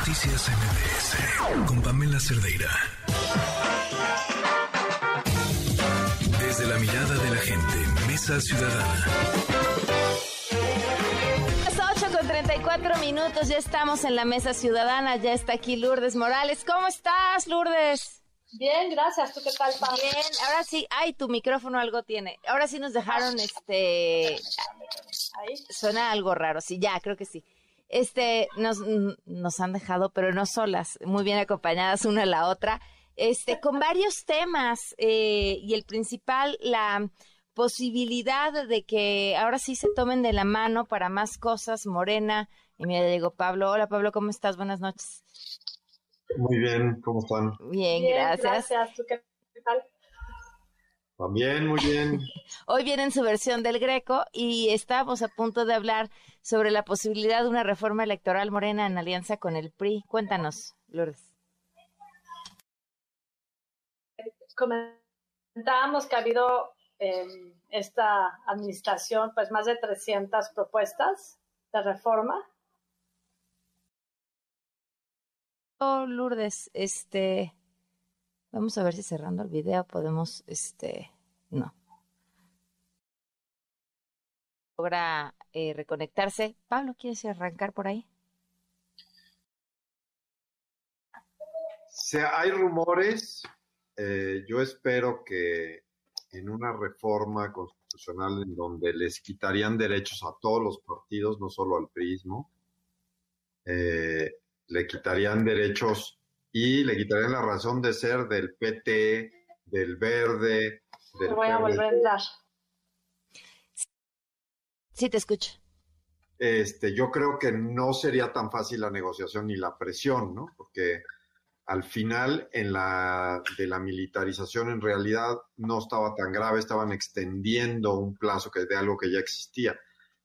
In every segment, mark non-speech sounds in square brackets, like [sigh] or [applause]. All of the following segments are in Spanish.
Noticias MBS con Pamela Cerdeira. Desde la mirada de la gente, Mesa Ciudadana. Las 8 con 34 minutos, ya estamos en la Mesa Ciudadana, ya está aquí Lourdes Morales. ¿Cómo estás, Lourdes? Bien, gracias. ¿Tú qué tal, Pam? Bien, ahora sí, ay, tu micrófono algo tiene. Ahora sí nos dejaron, este, Ahí. suena algo raro, sí, ya, creo que sí. Este, nos, nos han dejado, pero no solas, muy bien acompañadas una a la otra, este, con varios temas, eh, y el principal, la posibilidad de que ahora sí se tomen de la mano para más cosas, Morena, y mira, llegó Pablo. Hola, Pablo, ¿cómo estás? Buenas noches. Muy bien, ¿cómo están? Bien, Bien, gracias. gracias. ¿Tú qué tal? También, muy bien. [laughs] Hoy viene en su versión del Greco y estamos a punto de hablar sobre la posibilidad de una reforma electoral morena en alianza con el PRI. Cuéntanos, Lourdes. Comentábamos que ha habido en esta administración pues más de 300 propuestas de reforma. Oh, Lourdes, este, vamos a ver si cerrando el video podemos, este, no. Logra eh, reconectarse. Pablo, ¿quieres arrancar por ahí? Se- hay rumores, eh, yo espero que en una reforma constitucional en donde les quitarían derechos a todos los partidos, no solo al priismo, eh, le quitarían derechos y le quitarían la razón de ser del PT, del Verde, Te del voy a volver a entrar. Sí, te escucho. este, yo creo que no sería tan fácil la negociación ni la presión, ¿no? Porque al final en la de la militarización en realidad no estaba tan grave, estaban extendiendo un plazo que de algo que ya existía.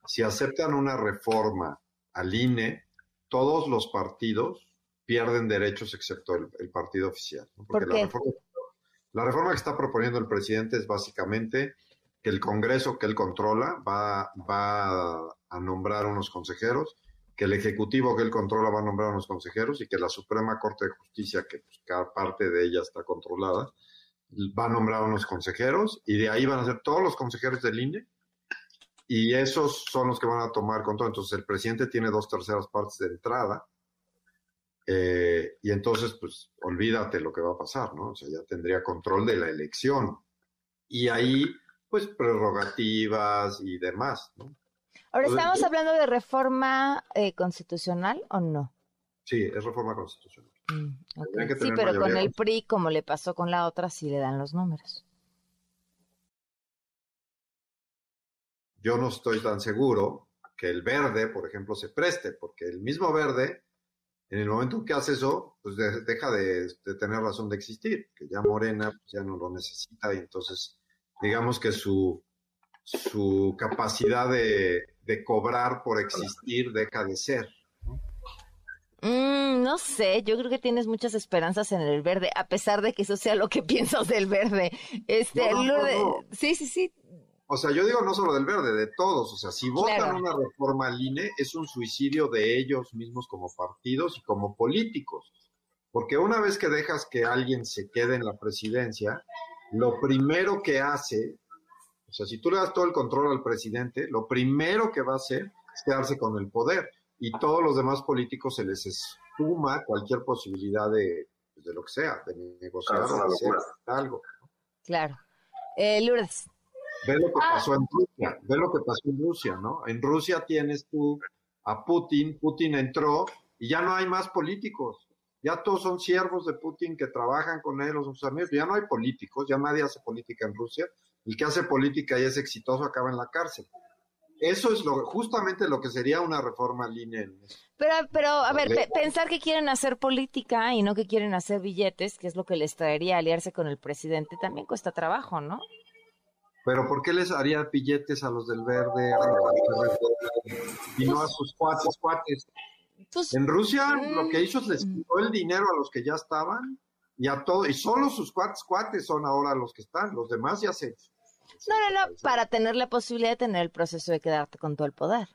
Si aceptan una reforma al INE, todos los partidos pierden derechos excepto el, el partido oficial. ¿no? Porque ¿Por la reforma, la reforma que está proponiendo el presidente es básicamente que el Congreso que él controla va, va a nombrar unos consejeros, que el Ejecutivo que él controla va a nombrar unos consejeros y que la Suprema Corte de Justicia, que pues, cada parte de ella está controlada, va a nombrar unos consejeros y de ahí van a ser todos los consejeros del INE y esos son los que van a tomar control. Entonces el presidente tiene dos terceras partes de entrada eh, y entonces pues olvídate lo que va a pasar, ¿no? O sea, ya tendría control de la elección y ahí pues prerrogativas y demás, ¿no? Ahora, Pues, ¿estamos hablando de reforma eh, constitucional o no? Sí, es reforma constitucional. Mm, Sí, pero con el PRI, como le pasó con la otra, sí le dan los números. Yo no estoy tan seguro que el verde, por ejemplo, se preste, porque el mismo verde, en el momento que hace eso, pues de- deja de, de tener razón de existir, que ya Morena pues, ya no lo necesita y entonces digamos que su, su capacidad de, de cobrar por existir deja de ser. Mm, no sé, yo creo que tienes muchas esperanzas en el verde, a pesar de que eso sea lo que [laughs] piensas del verde. Este, No, no, Lourdes- no, no. sí, sí, sí. O sea, yo digo no solo del verde, de todos. O sea, si votan Claro. una reforma al INE, es un suicidio de ellos mismos como partidos y como políticos. Porque una vez que dejas que alguien se quede en la presidencia, lo primero que hace, o sea, si tú le das todo el control al presidente, lo primero que va a hacer es quedarse con el poder. Y todos los demás políticos se les espuma cualquier posibilidad de, de lo que sea, de negociar Claro, de hacer algo. Claro. Eh, Lourdes, Ve lo que Ah. pasó en Rusia, ve lo que pasó en Rusia, ¿no? En Rusia tienes tú a Putin, Putin entró y ya no hay más políticos, ya todos son siervos de Putin que trabajan con él o sus amigos, ya no hay políticos, ya nadie hace política en Rusia, el que hace política y es exitoso acaba en la cárcel. Eso es lo, justamente lo que sería una reforma línea en pero, pero, a ver, pe- pensar que quieren hacer política y no que quieren hacer billetes, que es lo que les traería aliarse con el presidente, también cuesta trabajo, ¿no? Pero ¿por qué les haría billetes a los del verde a los del verde, y no a sus cuates, cuates? Pues, En Rusia Mm. lo que hizo es les quitó el dinero a los que ya estaban y a todos, y solo sus cuates cuates son ahora los que están, los demás ya se... no, no, no, para tener la posibilidad de tener el proceso de quedarte con todo el poder.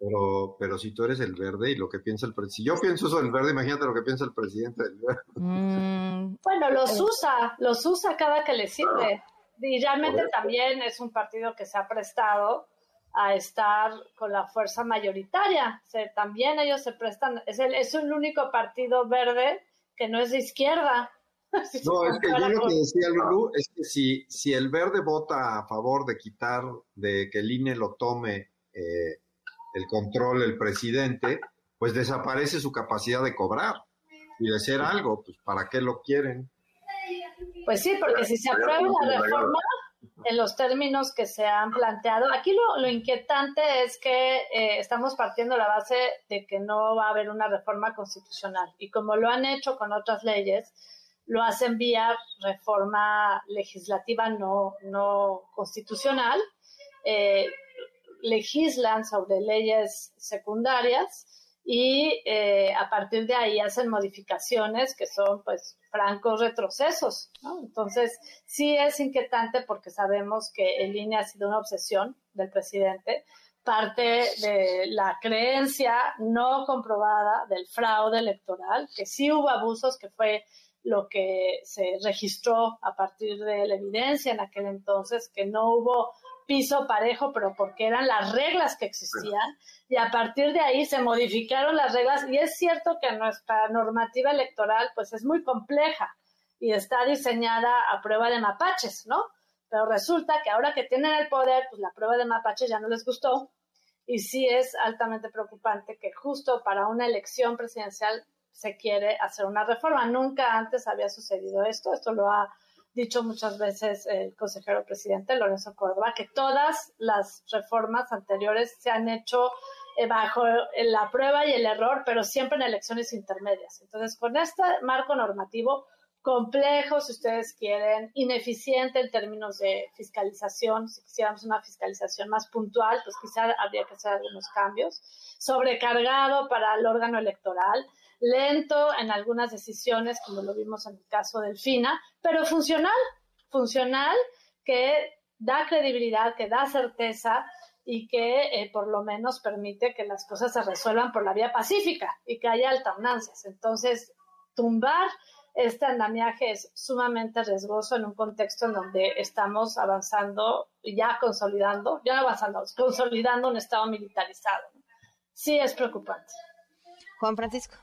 Pero, pero si tú eres el verde y lo que piensa el presidente, si yo pienso eso del verde, imagínate lo que piensa el presidente del verde. Mm. Bueno, los usa, los usa cada que le sirve. Y realmente también es un partido que se ha prestado a estar con la fuerza mayoritaria. también ellos se prestan, es el, es el único partido verde que no es de izquierda. [laughs] No, es que yo lo que decía Lulu es que si, si el verde vota a favor de quitar, de que el INE lo tome eh, el control el presidente, pues desaparece su capacidad de cobrar y de hacer algo, pues ¿para qué lo quieren? Pues sí, porque si se aprueba la reforma en los términos que se han planteado, aquí lo, lo inquietante es que eh, estamos partiendo la base de que no va a haber una reforma constitucional y como lo han hecho con otras leyes, lo hacen vía reforma legislativa no, no constitucional. Eh, legislan sobre leyes secundarias y eh, a partir de ahí hacen modificaciones que son pues francos retrocesos. Entonces sí es inquietante porque sabemos que el INE ha sido una obsesión del presidente, parte de la creencia no comprobada del fraude electoral, que sí hubo abusos, que fue lo que se registró a partir de la evidencia en aquel entonces, que no hubo piso parejo, pero porque eran las reglas que existían y a partir de ahí se modificaron las reglas y es cierto que nuestra normativa electoral pues es muy compleja y está diseñada a prueba de mapaches, ¿no? Pero resulta que ahora que tienen el poder, pues la prueba de mapaches ya no les gustó y sí es altamente preocupante que justo para una elección presidencial se quiere hacer una reforma. Nunca antes había sucedido esto, esto lo ha dicho muchas veces el consejero presidente Lorenzo Córdoba, que todas las reformas anteriores se han hecho eh, bajo la prueba y el error, pero siempre en elecciones intermedias. Entonces, con este marco normativo complejo, si ustedes quieren, ineficiente en términos de fiscalización, si quisiéramos una fiscalización más puntual, pues quizá habría que hacer algunos cambios, sobrecargado para el órgano electoral, lento en algunas decisiones, como lo vimos en el caso del FINA, pero funcional, funcional, que da credibilidad, que da certeza y que eh, por lo menos permite que las cosas se resuelvan por la vía pacífica y que haya alternancias. Entonces, tumbar este andamiaje es sumamente riesgoso en un contexto en donde estamos avanzando, ya consolidando, ya avanzando, consolidando un Estado militarizado. Sí es preocupante. Juan Francisco.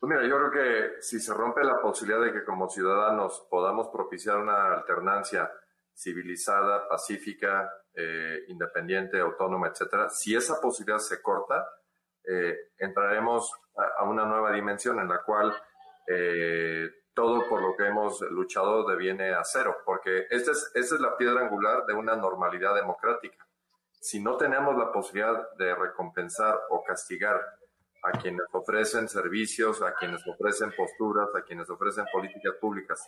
Pues mira, yo creo que si se rompe la posibilidad de que como ciudadanos podamos propiciar una alternancia civilizada, pacífica, eh, independiente, autónoma, etcétera, si esa posibilidad se corta, eh, entraremos a, una nueva dimensión en la cual eh, todo por lo que hemos luchado deviene a cero, porque esta es, esta es la piedra angular de una normalidad democrática. Si no tenemos la posibilidad de recompensar o castigar a quienes ofrecen servicios, a quienes ofrecen posturas, a quienes ofrecen políticas públicas.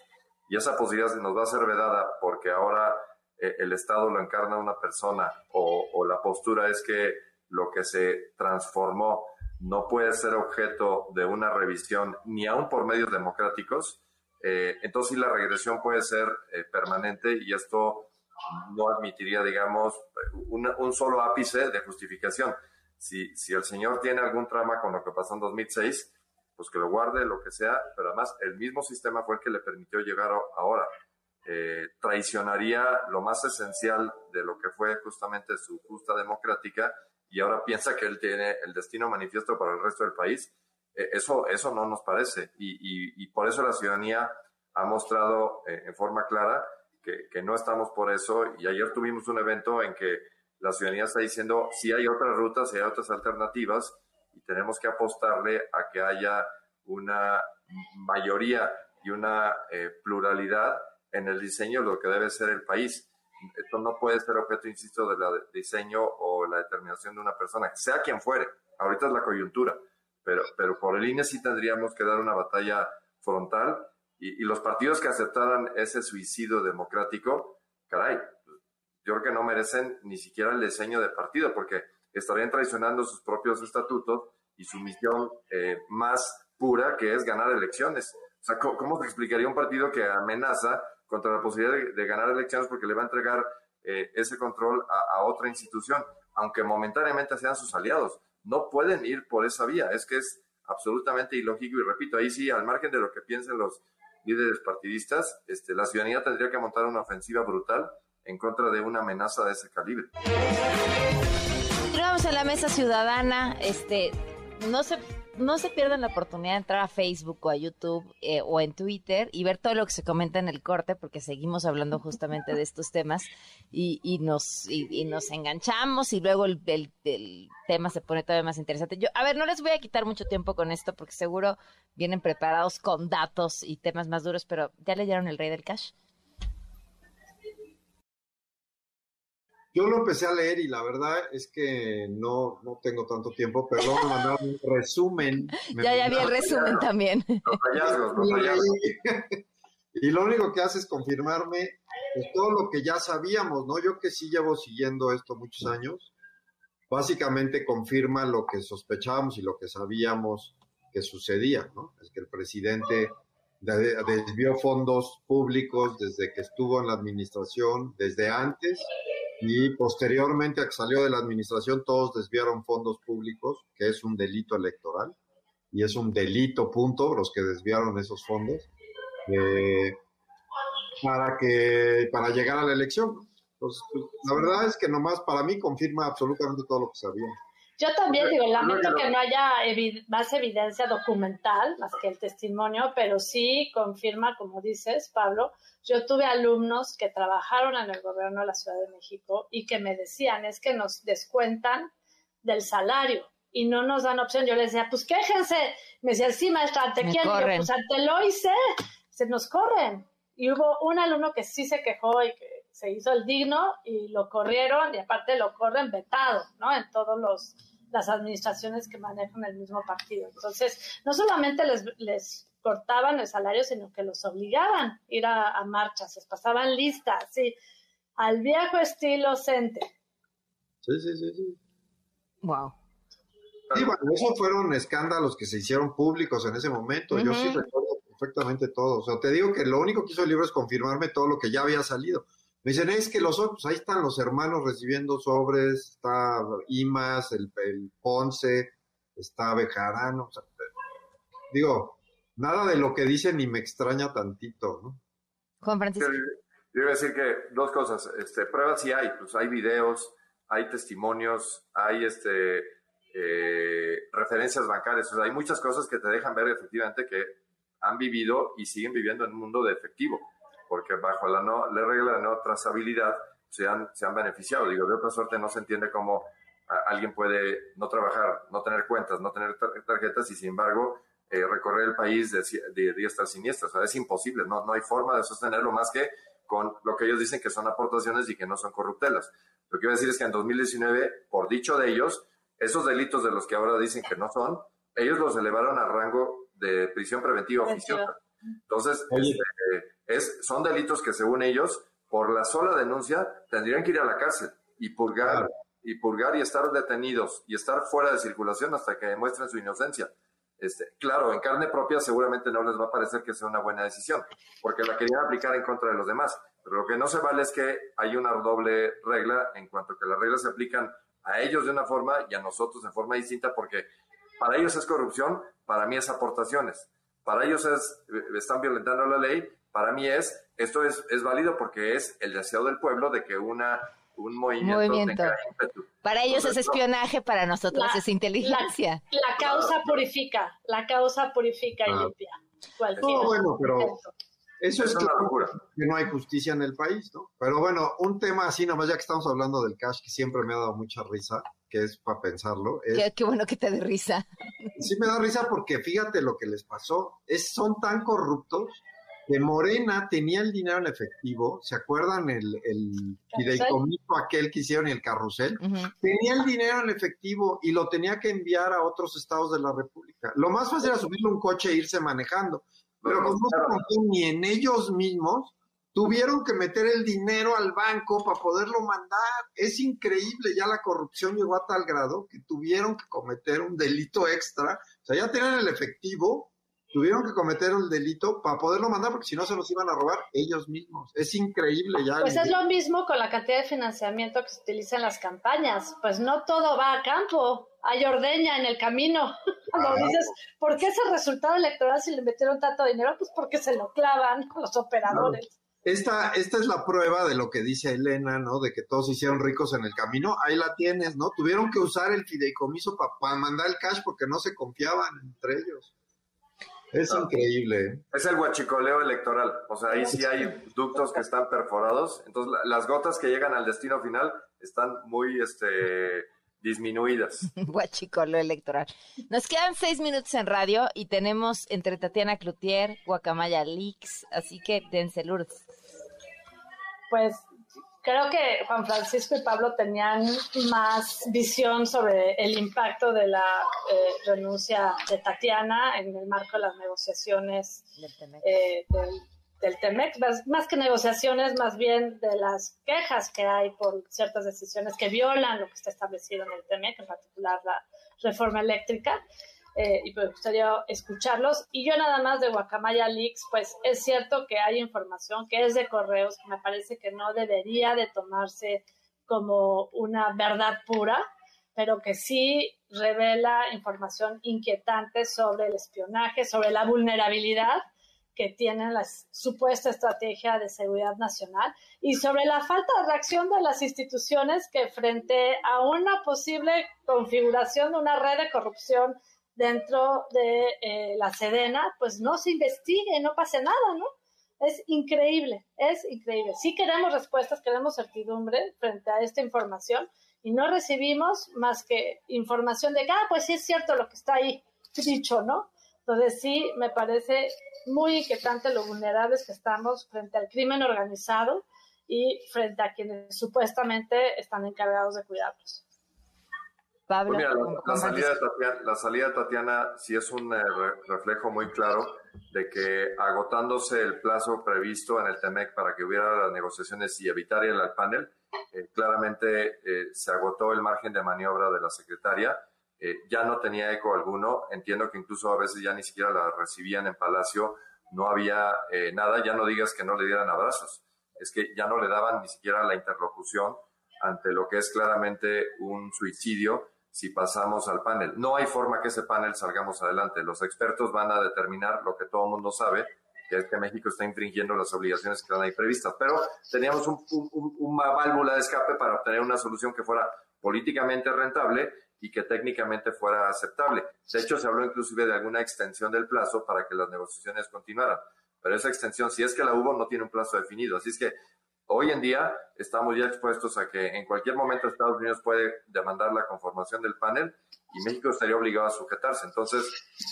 Y esa posibilidad nos va a ser vedada porque ahora eh, el Estado lo encarna una persona o, la postura es que lo que se transformó no puede ser objeto de una revisión ni aún por medios democráticos, eh, entonces la regresión puede ser eh, permanente y esto no admitiría, digamos, un solo ápice de justificación si, si el señor tiene algún trama con lo que pasó en 2006, pues que lo guarde, lo que sea, pero además el mismo sistema fue el que le permitió llegar ahora. Eh, traicionaría lo más esencial de lo que fue justamente su justa democrática y ahora piensa que él tiene el destino manifiesto para el resto del país. Eh, eso, eso no nos parece y, y, por eso la ciudadanía ha mostrado eh, en forma clara que, que no estamos por eso y ayer tuvimos un evento en que la ciudadanía está diciendo si hay otras rutas, si hay otras alternativas y tenemos que apostarle a que haya una mayoría y una eh, pluralidad en el diseño de lo que debe ser el país. Esto no puede ser objeto, insisto, del diseño o la determinación de una persona, sea quien fuere. Ahorita es la coyuntura, pero, pero por INE sí tendríamos que dar una batalla frontal y, y los partidos que aceptaran ese suicidio democrático, caray, yo creo que no merecen ni siquiera el diseño de partido, porque estarían traicionando sus propios estatutos y su misión eh, más pura, que es ganar elecciones. O sea, ¿cómo, se explicaría un partido que amenaza contra la posibilidad de, ganar elecciones porque le va a entregar eh, ese control a, otra institución? aunque momentáneamente sean sus aliados. No pueden ir por esa vía. Es que es absolutamente ilógico y repito, ahí sí, al margen de lo que piensen los líderes partidistas, este, la ciudadanía tendría que montar una ofensiva brutal en contra de una amenaza de ese calibre. Continuamos en la mesa ciudadana, este, no se no se pierdan la oportunidad de entrar a Facebook o a YouTube eh, o en Twitter y ver todo lo que se comenta en el corte, porque seguimos hablando justamente de estos temas y, y nos y, nos enganchamos y luego el, el, tema se pone todavía más interesante. Yo, a ver, no les voy a quitar mucho tiempo con esto porque seguro vienen preparados con datos y temas más duros, pero ¿ya leyeron El Rey del Cash? Yo lo empecé a leer y la verdad es que no, no tengo tanto tiempo, pero me mandaron un resumen. [laughs] ya, ya vi el resumen también. [laughs] y lo único que hace es confirmarme pues, todo lo que ya sabíamos, ¿no? Yo que sí llevo siguiendo esto muchos años, básicamente confirma lo que sospechábamos y lo que sabíamos que sucedía, ¿no? Es que el presidente desvió fondos públicos desde que estuvo en la administración, desde antes y posteriormente a que salió de la administración todos desviaron fondos públicos, que es un delito electoral y es un delito punto los que desviaron esos fondos eh, para que para llegar a la elección. Entonces, la verdad es que nomás para mí confirma absolutamente todo lo que sabía. Yo también digo, lamento que no haya más evidencia documental, más que el testimonio, pero sí confirma, como dices, Pablo, yo tuve alumnos que trabajaron en el gobierno de la Ciudad de México y que me decían, es que nos descuentan del salario y no nos dan opción. Yo les decía, pues quéjense. Me decía, sí, maestra, ¿ante quién? Yo, pues ante lo hice, se nos corren. Y hubo un alumno que sí se quejó y que se hizo el digno y lo corrieron y aparte lo corren vetado, ¿no? En todos los las administraciones que manejan el mismo partido. Entonces, no solamente les, les cortaban el salario, sino que los obligaban a ir a, marchas, les pasaban listas, sí, al viejo estilo CENTE. Sí, sí, sí, sí. Wow. Sí, bueno, esos fueron escándalos que se hicieron públicos en ese momento. Yo sí recuerdo perfectamente todo. O sea, te digo que lo único que hizo el libro es confirmarme todo lo que ya había salido. Me dicen, es que los otros, ahí están los hermanos recibiendo sobres, está Imas, el, Ponce, está Bejarano. digo, nada de lo que dicen ni me extraña tantito, ¿no? Juan Francisco. Yo, iba a decir que dos cosas, este, pruebas sí hay, pues hay videos, hay testimonios, hay este, eh, referencias bancarias, o sea, hay muchas cosas que te dejan ver efectivamente que han vivido y siguen viviendo en un mundo de efectivo porque bajo la, no, la regla de no trazabilidad se han, se han beneficiado. Digo, de otra suerte no se entiende cómo alguien puede no trabajar, no tener cuentas, no tener tarjetas y sin embargo eh, recorrer el país de, de diestra siniestra. O sea, es imposible, no, no hay forma de sostenerlo más que con lo que ellos dicen que son aportaciones y que no son corruptelas. Lo que quiero decir es que en 2019, por dicho de ellos, esos delitos de los que ahora dicen que no son, ellos los elevaron al rango de prisión preventiva oficiosa. Entonces, este, es, son delitos que según ellos, por la sola denuncia, tendrían que ir a la cárcel y purgar, y purgar y estar detenidos y estar fuera de circulación hasta que demuestren su inocencia. Este, claro, en carne propia seguramente no les va a parecer que sea una buena decisión, porque la querían aplicar en contra de los demás. Pero lo que no se vale es que hay una doble regla en cuanto a que las reglas se aplican a ellos de una forma y a nosotros de forma distinta, porque para ellos es corrupción, para mí es aportaciones. Para ellos es, están violentando la ley para mí es, esto es, es válido porque es el deseo del pueblo de que una un movimiento, Para ellos es espionaje, para nosotros es inteligencia. La, causa purifica, la causa purifica y ah. limpia. No, bueno, pero eso es, que, que, no hay justicia en el país, ¿no? Pero bueno, un tema así, nomás ya que estamos hablando del cash, que siempre me ha dado mucha risa, que es para pensarlo. Es, qué, bueno que te dé risa. Sí me da risa porque fíjate lo que les pasó. Es, son tan corruptos que Morena tenía el dinero en efectivo, ¿se acuerdan el, el fideicomiso aquel que hicieron el carrusel? Tenía el dinero en efectivo y lo tenía que enviar a otros estados de la República. Lo más fácil era subirle un coche e irse manejando, pero como no se ni en ellos mismos, tuvieron que meter el dinero al banco para poderlo mandar. Es increíble, ya la corrupción llegó a tal grado que tuvieron que cometer un delito extra. O sea, ya tenían el efectivo tuvieron que cometer el delito para poderlo mandar, porque si no se los iban a robar ellos mismos. Es increíble ya. Pues es lo mismo con la cantidad de financiamiento que se utiliza en las campañas. Pues no todo va a campo, hay ordeña en el camino. [laughs] Cuando dices, ¿por qué ese resultado electoral si le metieron tanto dinero? Pues porque se lo clavan los operadores. Esta, esta es la prueba de lo que dice Elena, ¿no? De que todos se hicieron ricos en el camino. Ahí la tienes, ¿no? Tuvieron que usar el fideicomiso para mandar el cash porque no se confiaban entre ellos. Es increíble. ¿eh? Es el huachicoleo electoral. O sea, ahí sí hay ductos que están perforados. Entonces, las gotas que llegan al destino final están muy este, disminuidas. [laughs] Huachicoleo electoral. Nos quedan seis minutos en radio y tenemos entre Tatiana Cloutier, Guacamaya Leaks, así que dense Lourdes. Pues creo que Juan Francisco y Pablo tenían más visión sobre el impacto de la eh, renuncia de Tatiana en el marco de las negociaciones del TEMEC, eh, más, que negociaciones, más bien de las quejas que hay por ciertas decisiones que violan lo que está establecido en el TEMEC, en particular la reforma eléctrica. Eh, y me gustaría escucharlos. Y yo nada más de Guacamaya Leaks, pues es cierto que hay información que es de correos que me parece que no debería de tomarse como una verdad pura, pero que sí revela información inquietante sobre el espionaje, sobre la vulnerabilidad que tiene la supuesta estrategia de seguridad nacional y sobre la falta de reacción de las instituciones que frente a una posible configuración de una red de corrupción dentro de eh, la Sedena, pues no se investigue, no pase nada, ¿no? Es increíble, es increíble. Sí queremos respuestas, queremos certidumbre frente a esta información y no recibimos más que información de que, ah, pues sí es cierto lo que está ahí dicho, ¿no? Entonces sí, me parece muy inquietante lo vulnerables que estamos frente al crimen organizado y frente a quienes supuestamente están encargados de cuidarlos. Pablo. Pues la, salida de Tatiana, sí es un eh, reflejo muy claro de que agotándose el plazo previsto en el TEMEC para que hubiera las negociaciones y evitar al panel, eh, claramente eh, se agotó el margen de maniobra de la secretaria. ya no tenía eco alguno. Entiendo que incluso a veces ya ni siquiera la recibían en Palacio. No había nada. Ya no digas que no le dieran abrazos. Es que ya no le daban ni siquiera la interlocución ante lo que es claramente un suicidio si pasamos al panel. No hay forma que ese panel salgamos adelante. Los expertos van a determinar lo que todo el mundo sabe, que es que México está infringiendo las obligaciones que están ahí previstas. Pero teníamos una válvula de escape para obtener una solución que fuera políticamente rentable y que técnicamente fuera aceptable. De hecho, se habló inclusive de alguna extensión del plazo para que las negociaciones continuaran. Pero esa extensión, si es que la hubo, no tiene un plazo definido. Así es que Hoy en día estamos ya expuestos a que en cualquier momento Estados Unidos puede demandar la conformación del panel y México estaría obligado a sujetarse. Entonces,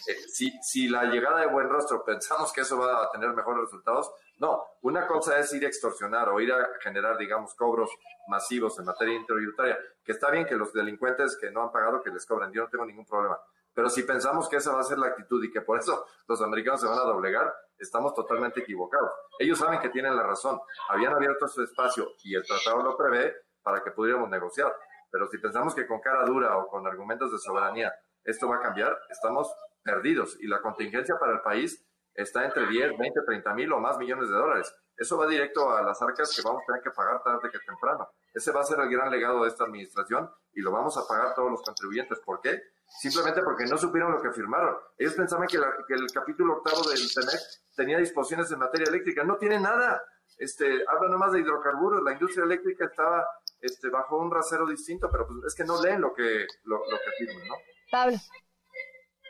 eh, si, si la llegada de Buen Rostro [laughs] pensamos que eso va a tener mejores resultados, no. Una cosa es ir a extorsionar o ir a generar, digamos, cobros masivos en materia intributaria, que está bien que los delincuentes que no han pagado que les cobren, yo no tengo ningún problema. Pero si pensamos que esa va a ser la actitud y que por eso los americanos se van a doblegar, estamos totalmente equivocados. Ellos saben que tienen la razón. Habían abierto su espacio y el tratado lo prevé para que pudiéramos negociar. Pero si pensamos que con cara dura o con argumentos de soberanía esto va a cambiar, estamos perdidos. Y la contingencia para el país está entre 10, 20, 30 mil o más millones de dólares. Eso va directo a las arcas que vamos a tener que pagar tarde que temprano. Ese va a ser el gran legado de esta administración y lo vamos a pagar todos los contribuyentes. ¿Por qué? Simplemente porque no supieron lo que firmaron. Ellos pensaban que, el capítulo octavo del TEMEC tenía disposiciones en materia eléctrica. No tiene nada. Este, habla nomás de hidrocarburos. La industria eléctrica estaba este, bajo un rasero distinto, pero pues es que no leen lo que, lo, que firman, ¿no? Pablo.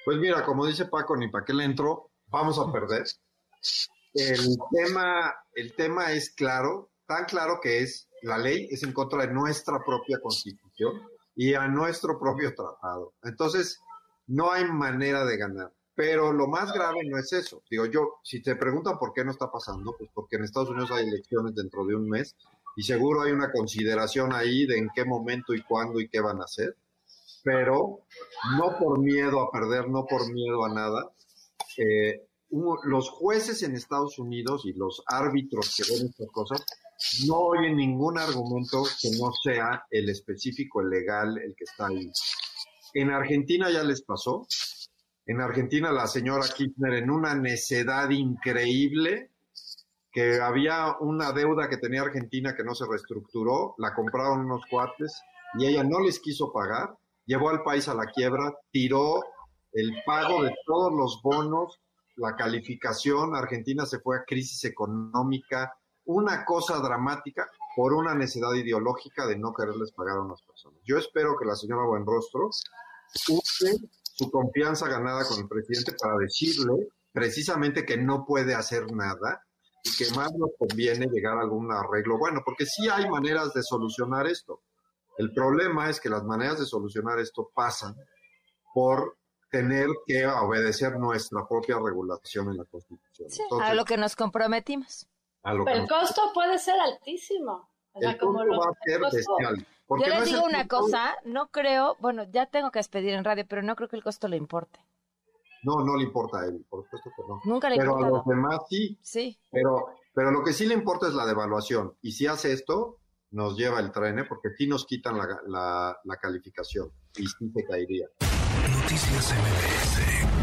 Pues mira, como dice Paco, ni para qué le entro, vamos a perder. El tema, el tema es claro, tan claro que es, la ley es en contra de nuestra propia constitución y a nuestro propio tratado. Entonces, no hay manera de ganar. Pero lo más grave no es eso. Digo yo, si te preguntan por qué no está pasando, pues porque en Estados Unidos hay elecciones dentro de un mes y seguro hay una consideración ahí de en qué momento y cuándo y qué van a hacer. Pero no por miedo a perder, no por miedo a nada. Eh, los jueces en Estados Unidos y los árbitros que ven estas cosas no oyen ningún argumento que no sea el específico, legal, el que está ahí. En Argentina ya les pasó. En Argentina la señora Kirchner en una necedad increíble que había una deuda que tenía Argentina que no se reestructuró, la compraron unos cuates y ella no les quiso pagar, llevó al país a la quiebra, tiró el pago de todos los bonos, la calificación, Argentina se fue a crisis económica, una cosa dramática por una necesidad ideológica de no quererles pagar a unas personas. Yo espero que la señora Buenrostro use su confianza ganada con el presidente para decirle precisamente que no puede hacer nada y que más nos conviene llegar a algún arreglo bueno, porque sí hay maneras de solucionar esto. El problema es que las maneras de solucionar esto pasan por tener que obedecer nuestra propia regulación en la Constitución. a lo que nos comprometimos. Pero el costo puede ser altísimo. el costo va a ser bestial. Yo les digo una cosa, no creo, bueno, ya tengo que despedir en radio, pero no creo que el costo le importe. No, no le importa a él, por supuesto que no. Nunca le Pero a los demás sí. Sí. Pero, pero lo que sí le importa es la devaluación. Y si hace esto, nos lleva el tren, ¿eh? porque sí nos quitan la, la, la calificación y sí se caería. Noticias MBS